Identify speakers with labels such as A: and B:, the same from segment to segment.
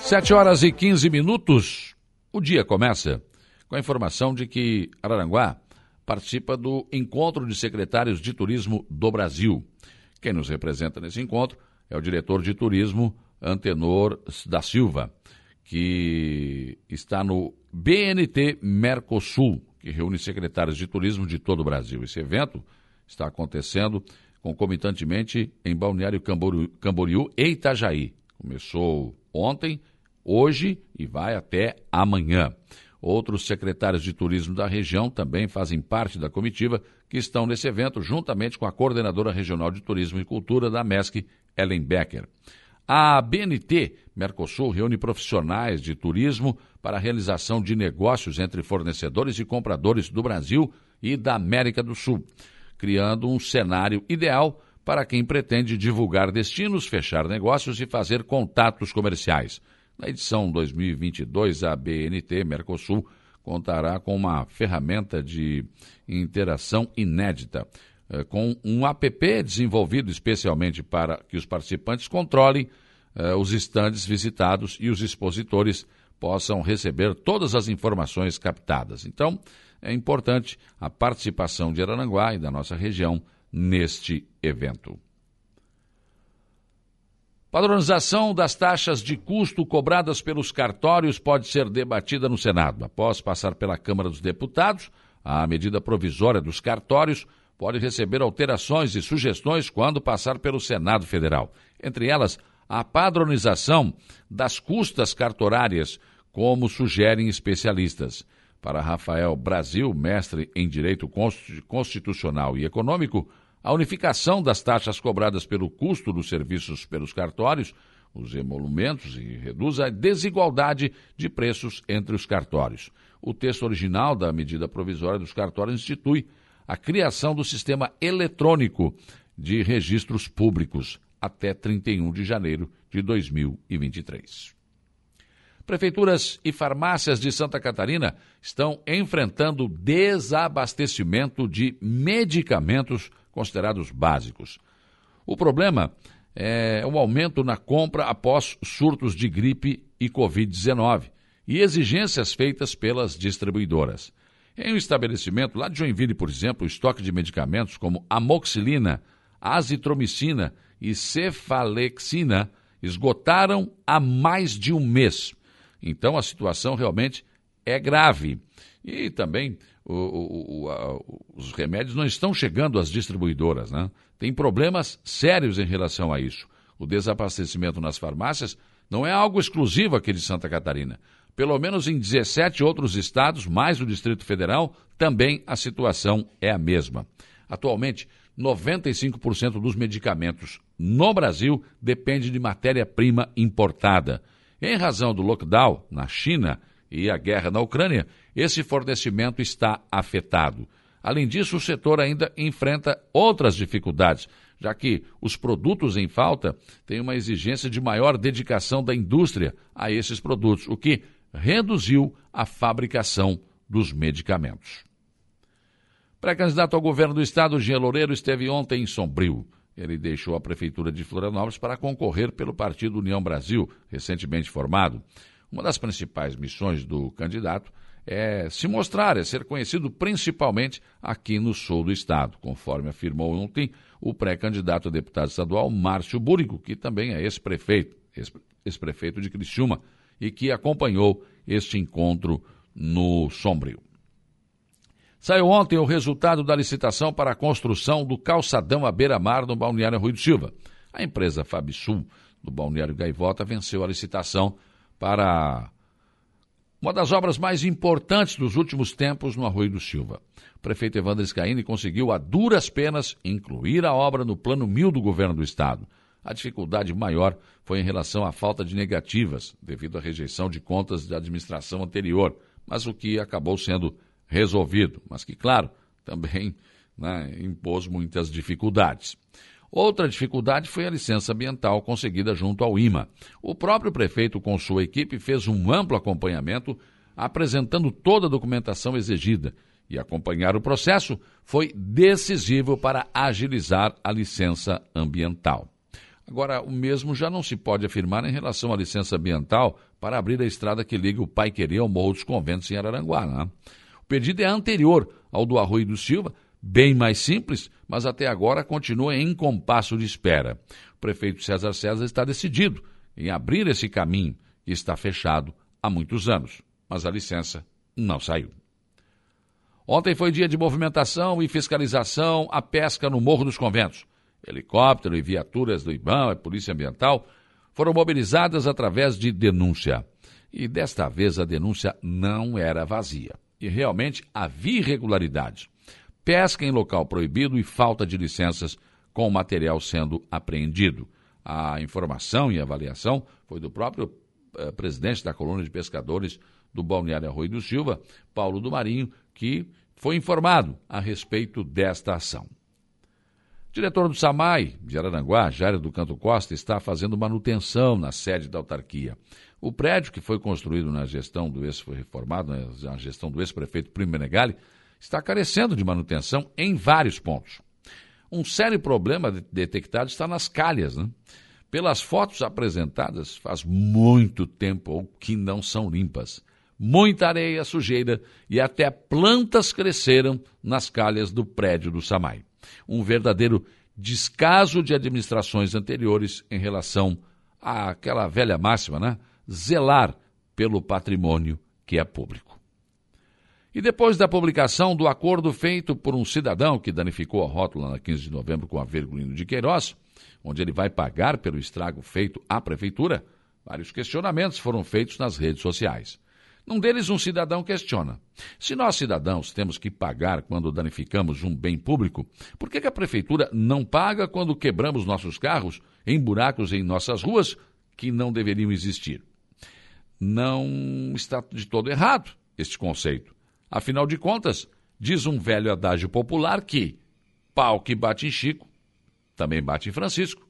A: Sete horas e 15 minutos. O dia começa com a informação de que Araranguá participa do Encontro de Secretários de Turismo do Brasil. Quem nos representa nesse encontro é o diretor de turismo Antenor da Silva, que está no BNT Mercosul, que reúne secretários de turismo de todo o Brasil. Esse evento está acontecendo concomitantemente em Balneário Camboriú, Camboriú e Itajaí. Começou ontem, hoje e vai até amanhã. Outros secretários de turismo da região também fazem parte da comitiva que estão nesse evento, juntamente com a coordenadora regional de turismo e cultura da MESC, Ellen Becker. A BNT Mercosul reúne profissionais de turismo para a realização de negócios entre fornecedores e compradores do Brasil e da América do Sul, criando um cenário ideal para quem pretende divulgar destinos, fechar negócios e fazer contatos comerciais. Na edição 2022, a BNT Mercosul contará com uma ferramenta de interação inédita, eh, com um app desenvolvido especialmente para que os participantes controlem eh, os estandes visitados e os expositores possam receber todas as informações captadas. Então, é importante a participação de Araranguá e da nossa região neste evento. Padronização das taxas de custo cobradas pelos cartórios pode ser debatida no Senado. Após passar pela Câmara dos Deputados, a medida provisória dos cartórios pode receber alterações e sugestões quando passar pelo Senado Federal. Entre elas, a padronização das custas cartorárias, como sugerem especialistas. Para Rafael Brasil, mestre em Direito Constitucional e Econômico, a unificação das taxas cobradas pelo custo dos serviços pelos cartórios, os emolumentos e reduz a desigualdade de preços entre os cartórios. O texto original da medida provisória dos cartórios institui a criação do sistema eletrônico de registros públicos até 31 de janeiro de 2023. Prefeituras e farmácias de Santa Catarina estão enfrentando desabastecimento de medicamentos considerados básicos. O problema é o aumento na compra após surtos de gripe e Covid-19 e exigências feitas pelas distribuidoras. Em um estabelecimento lá de Joinville, por exemplo, o estoque de medicamentos como amoxilina, azitromicina e cefalexina esgotaram há mais de um mês. Então a situação realmente é grave. E também o, o, a, os remédios não estão chegando às distribuidoras. Né? Tem problemas sérios em relação a isso. O desabastecimento nas farmácias não é algo exclusivo aqui de Santa Catarina. Pelo menos em 17 outros estados, mais o Distrito Federal, também a situação é a mesma. Atualmente, 95% dos medicamentos no Brasil depende de matéria-prima importada. Em razão do lockdown na China e a guerra na Ucrânia, esse fornecimento está afetado. Além disso, o setor ainda enfrenta outras dificuldades, já que os produtos em falta têm uma exigência de maior dedicação da indústria a esses produtos, o que reduziu a fabricação dos medicamentos. Pré-candidato ao governo do estado, Jean Loureiro, esteve ontem em Sombrio. Ele deixou a prefeitura de Florianópolis para concorrer pelo Partido União Brasil, recentemente formado. Uma das principais missões do candidato é se mostrar, é ser conhecido principalmente aqui no sul do estado, conforme afirmou ontem o pré-candidato a deputado estadual Márcio Búrigo, que também é ex-prefeito, ex-prefeito de Criciúma, e que acompanhou este encontro no Sombrio. Saiu ontem o resultado da licitação para a construção do calçadão à beira-mar no Balneário Rui do Silva. A empresa Fabisul, do Balneário Gaivota, venceu a licitação para uma das obras mais importantes dos últimos tempos no Arroio do Silva. O prefeito Evandro Scaini conseguiu, a duras penas, incluir a obra no plano mil do governo do estado. A dificuldade maior foi em relação à falta de negativas, devido à rejeição de contas da administração anterior, mas o que acabou sendo resolvido, mas que, claro, também né, impôs muitas dificuldades. Outra dificuldade foi a licença ambiental conseguida junto ao IMA. O próprio prefeito, com sua equipe, fez um amplo acompanhamento, apresentando toda a documentação exigida. E acompanhar o processo foi decisivo para agilizar a licença ambiental. Agora, o mesmo já não se pode afirmar em relação à licença ambiental para abrir a estrada que liga o Pai Querer ao Morro dos Conventos em Araranguá. Né? O pedido é anterior ao do Arroio do Silva, bem mais simples, mas até agora continua em compasso de espera. O prefeito César César está decidido em abrir esse caminho que está fechado há muitos anos, mas a licença não saiu. Ontem foi dia de movimentação e fiscalização à pesca no Morro dos Conventos. Helicóptero e viaturas do IBAM e Polícia Ambiental foram mobilizadas através de denúncia. E desta vez a denúncia não era vazia. E realmente havia irregularidades. Pesca em local proibido e falta de licenças com o material sendo apreendido. A informação e avaliação foi do próprio eh, presidente da colônia de pescadores do Balneário Arroio do Silva, Paulo do Marinho, que foi informado a respeito desta ação. Diretor do SAMAI, de Araranguá, Jário do Canto Costa, está fazendo manutenção na sede da autarquia. O prédio que foi construído na gestão do ex foi reformado na gestão do ex-prefeito Primo Menegali está carecendo de manutenção em vários pontos. Um sério problema detectado está nas calhas, né? Pelas fotos apresentadas, faz muito tempo que não são limpas. Muita areia, sujeira e até plantas cresceram nas calhas do prédio do Samai. Um verdadeiro descaso de administrações anteriores em relação àquela velha máxima, né? Zelar pelo patrimônio que é público. E depois da publicação do acordo feito por um cidadão que danificou a rótula na 15 de novembro com a Vergulino de Queiroz, onde ele vai pagar pelo estrago feito à prefeitura, vários questionamentos foram feitos nas redes sociais. Num deles, um cidadão questiona: se nós cidadãos temos que pagar quando danificamos um bem público, por que, que a prefeitura não paga quando quebramos nossos carros em buracos em nossas ruas que não deveriam existir? Não está de todo errado este conceito. Afinal de contas, diz um velho adágio popular que pau que bate em Chico também bate em Francisco.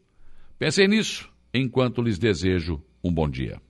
A: Pensem nisso enquanto lhes desejo um bom dia.